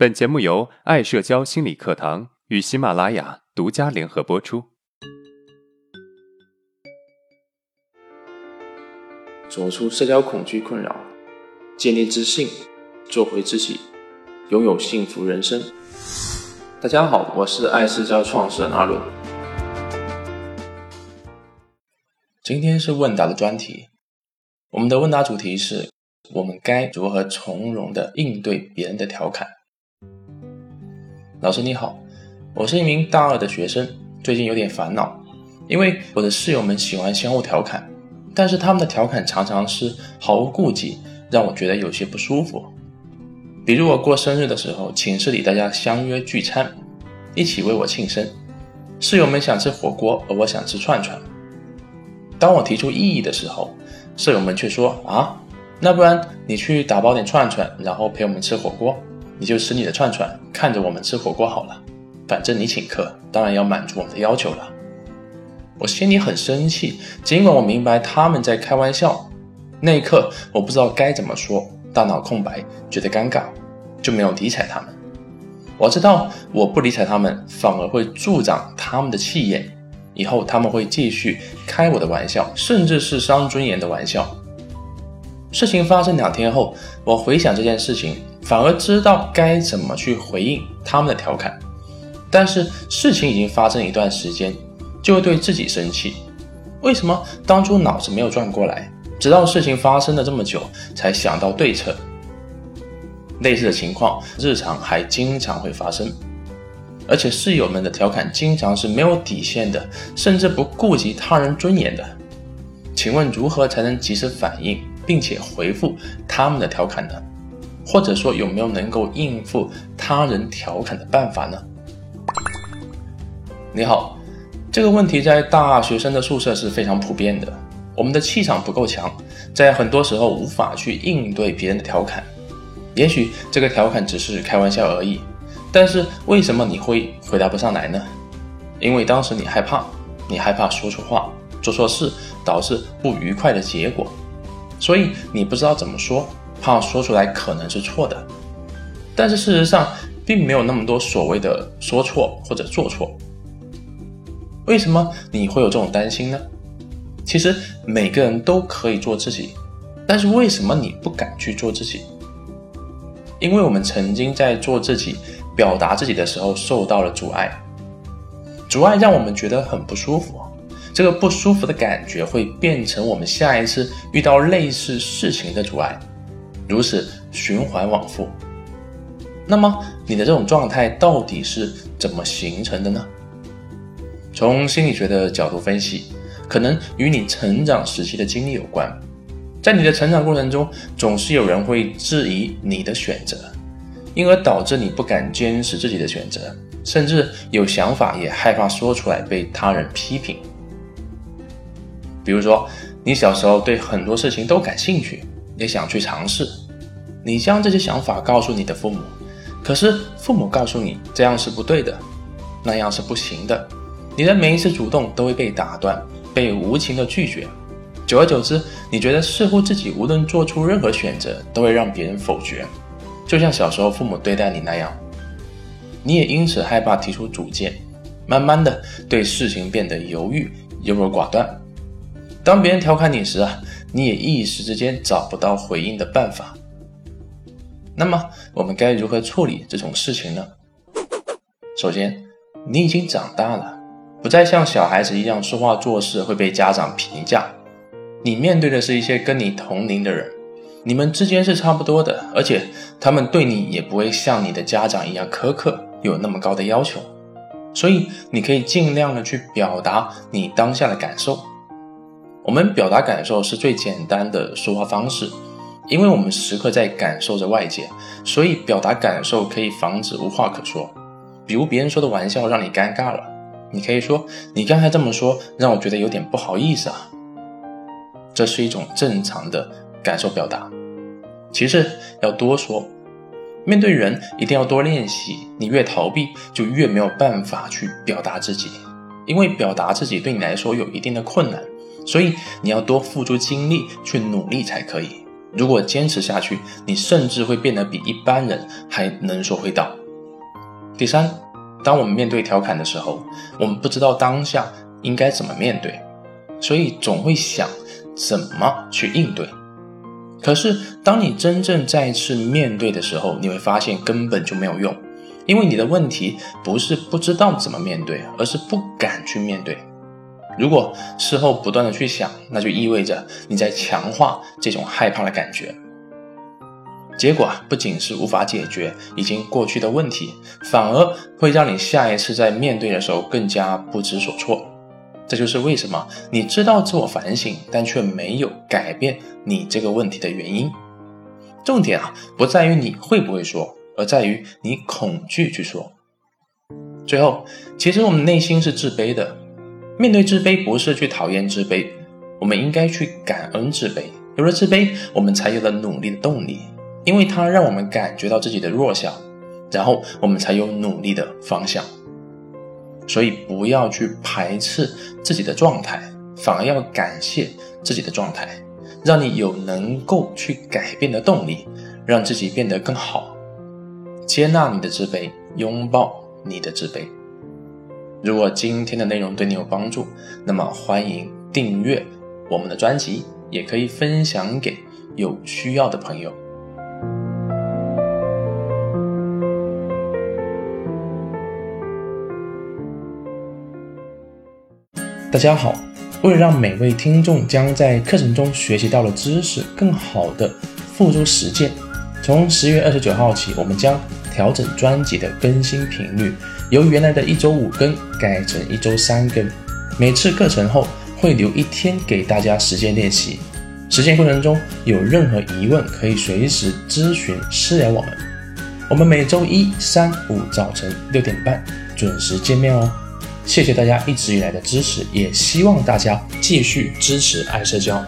本节目由爱社交心理课堂与喜马拉雅独家联合播出。走出社交恐惧困扰，建立自信，做回自己，拥有幸福人生。大家好，我是爱社交创始人阿伦。今天是问答的专题，我们的问答主题是。我们该如何从容的应对别人的调侃？老师你好，我是一名大二的学生，最近有点烦恼，因为我的室友们喜欢相互调侃，但是他们的调侃常常是毫无顾忌，让我觉得有些不舒服。比如我过生日的时候，寝室里大家相约聚餐，一起为我庆生，室友们想吃火锅，而我想吃串串。当我提出异议的时候，舍友们却说啊。那不然你去打包点串串，然后陪我们吃火锅，你就吃你的串串，看着我们吃火锅好了。反正你请客，当然要满足我们的要求了。我心里很生气，尽管我明白他们在开玩笑。那一刻我不知道该怎么说，大脑空白，觉得尴尬，就没有理睬他们。我知道我不理睬他们，反而会助长他们的气焰，以后他们会继续开我的玩笑，甚至是伤尊严的玩笑。事情发生两天后，我回想这件事情，反而知道该怎么去回应他们的调侃。但是事情已经发生一段时间，就会对自己生气。为什么当初脑子没有转过来，直到事情发生了这么久才想到对策？类似的情况日常还经常会发生，而且室友们的调侃经常是没有底线的，甚至不顾及他人尊严的。请问如何才能及时反应？并且回复他们的调侃呢？或者说有没有能够应付他人调侃的办法呢？你好，这个问题在大学生的宿舍是非常普遍的。我们的气场不够强，在很多时候无法去应对别人的调侃。也许这个调侃只是开玩笑而已，但是为什么你会回答不上来呢？因为当时你害怕，你害怕说错话、做错事，导致不愉快的结果。所以你不知道怎么说，怕说出来可能是错的。但是事实上并没有那么多所谓的说错或者做错。为什么你会有这种担心呢？其实每个人都可以做自己，但是为什么你不敢去做自己？因为我们曾经在做自己、表达自己的时候受到了阻碍，阻碍让我们觉得很不舒服。这个不舒服的感觉会变成我们下一次遇到类似事情的阻碍，如此循环往复。那么你的这种状态到底是怎么形成的呢？从心理学的角度分析，可能与你成长时期的经历有关。在你的成长过程中，总是有人会质疑你的选择，因而导致你不敢坚持自己的选择，甚至有想法也害怕说出来被他人批评。比如说，你小时候对很多事情都感兴趣，也想去尝试，你将这些想法告诉你的父母，可是父母告诉你这样是不对的，那样是不行的，你的每一次主动都会被打断，被无情的拒绝，久而久之，你觉得似乎自己无论做出任何选择，都会让别人否决，就像小时候父母对待你那样，你也因此害怕提出主见，慢慢的对事情变得犹豫、优柔寡断。当别人调侃你时啊，你也一时之间找不到回应的办法。那么我们该如何处理这种事情呢？首先，你已经长大了，不再像小孩子一样说话做事会被家长评价。你面对的是一些跟你同龄的人，你们之间是差不多的，而且他们对你也不会像你的家长一样苛刻，有那么高的要求。所以你可以尽量的去表达你当下的感受。我们表达感受是最简单的说话方式，因为我们时刻在感受着外界，所以表达感受可以防止无话可说。比如别人说的玩笑让你尴尬了，你可以说：“你刚才这么说，让我觉得有点不好意思啊。”这是一种正常的感受表达。其次要多说，面对人一定要多练习。你越逃避，就越没有办法去表达自己，因为表达自己对你来说有一定的困难。所以你要多付出精力去努力才可以。如果坚持下去，你甚至会变得比一般人还能说会道。第三，当我们面对调侃的时候，我们不知道当下应该怎么面对，所以总会想怎么去应对。可是，当你真正再次面对的时候，你会发现根本就没有用，因为你的问题不是不知道怎么面对，而是不敢去面对。如果事后不断的去想，那就意味着你在强化这种害怕的感觉，结果啊，不仅是无法解决已经过去的问题，反而会让你下一次在面对的时候更加不知所措。这就是为什么你知道自我反省，但却没有改变你这个问题的原因。重点啊，不在于你会不会说，而在于你恐惧去说。最后，其实我们内心是自卑的。面对自卑，不是去讨厌自卑，我们应该去感恩自卑。有了自卑，我们才有了努力的动力，因为它让我们感觉到自己的弱小，然后我们才有努力的方向。所以不要去排斥自己的状态，反而要感谢自己的状态，让你有能够去改变的动力，让自己变得更好。接纳你的自卑，拥抱你的自卑。如果今天的内容对你有帮助，那么欢迎订阅我们的专辑，也可以分享给有需要的朋友。大家好，为了让每位听众将在课程中学习到的知识更好的付诸实践，从十月二十九号起，我们将调整专辑的更新频率，由原来的一周五更改成一周三更。每次课程后会留一天给大家实践练习，实践过程中有任何疑问可以随时咨询私聊我们。我们每周一、三、五早晨六点半准时见面哦。谢谢大家一直以来的支持，也希望大家继续支持爱社交。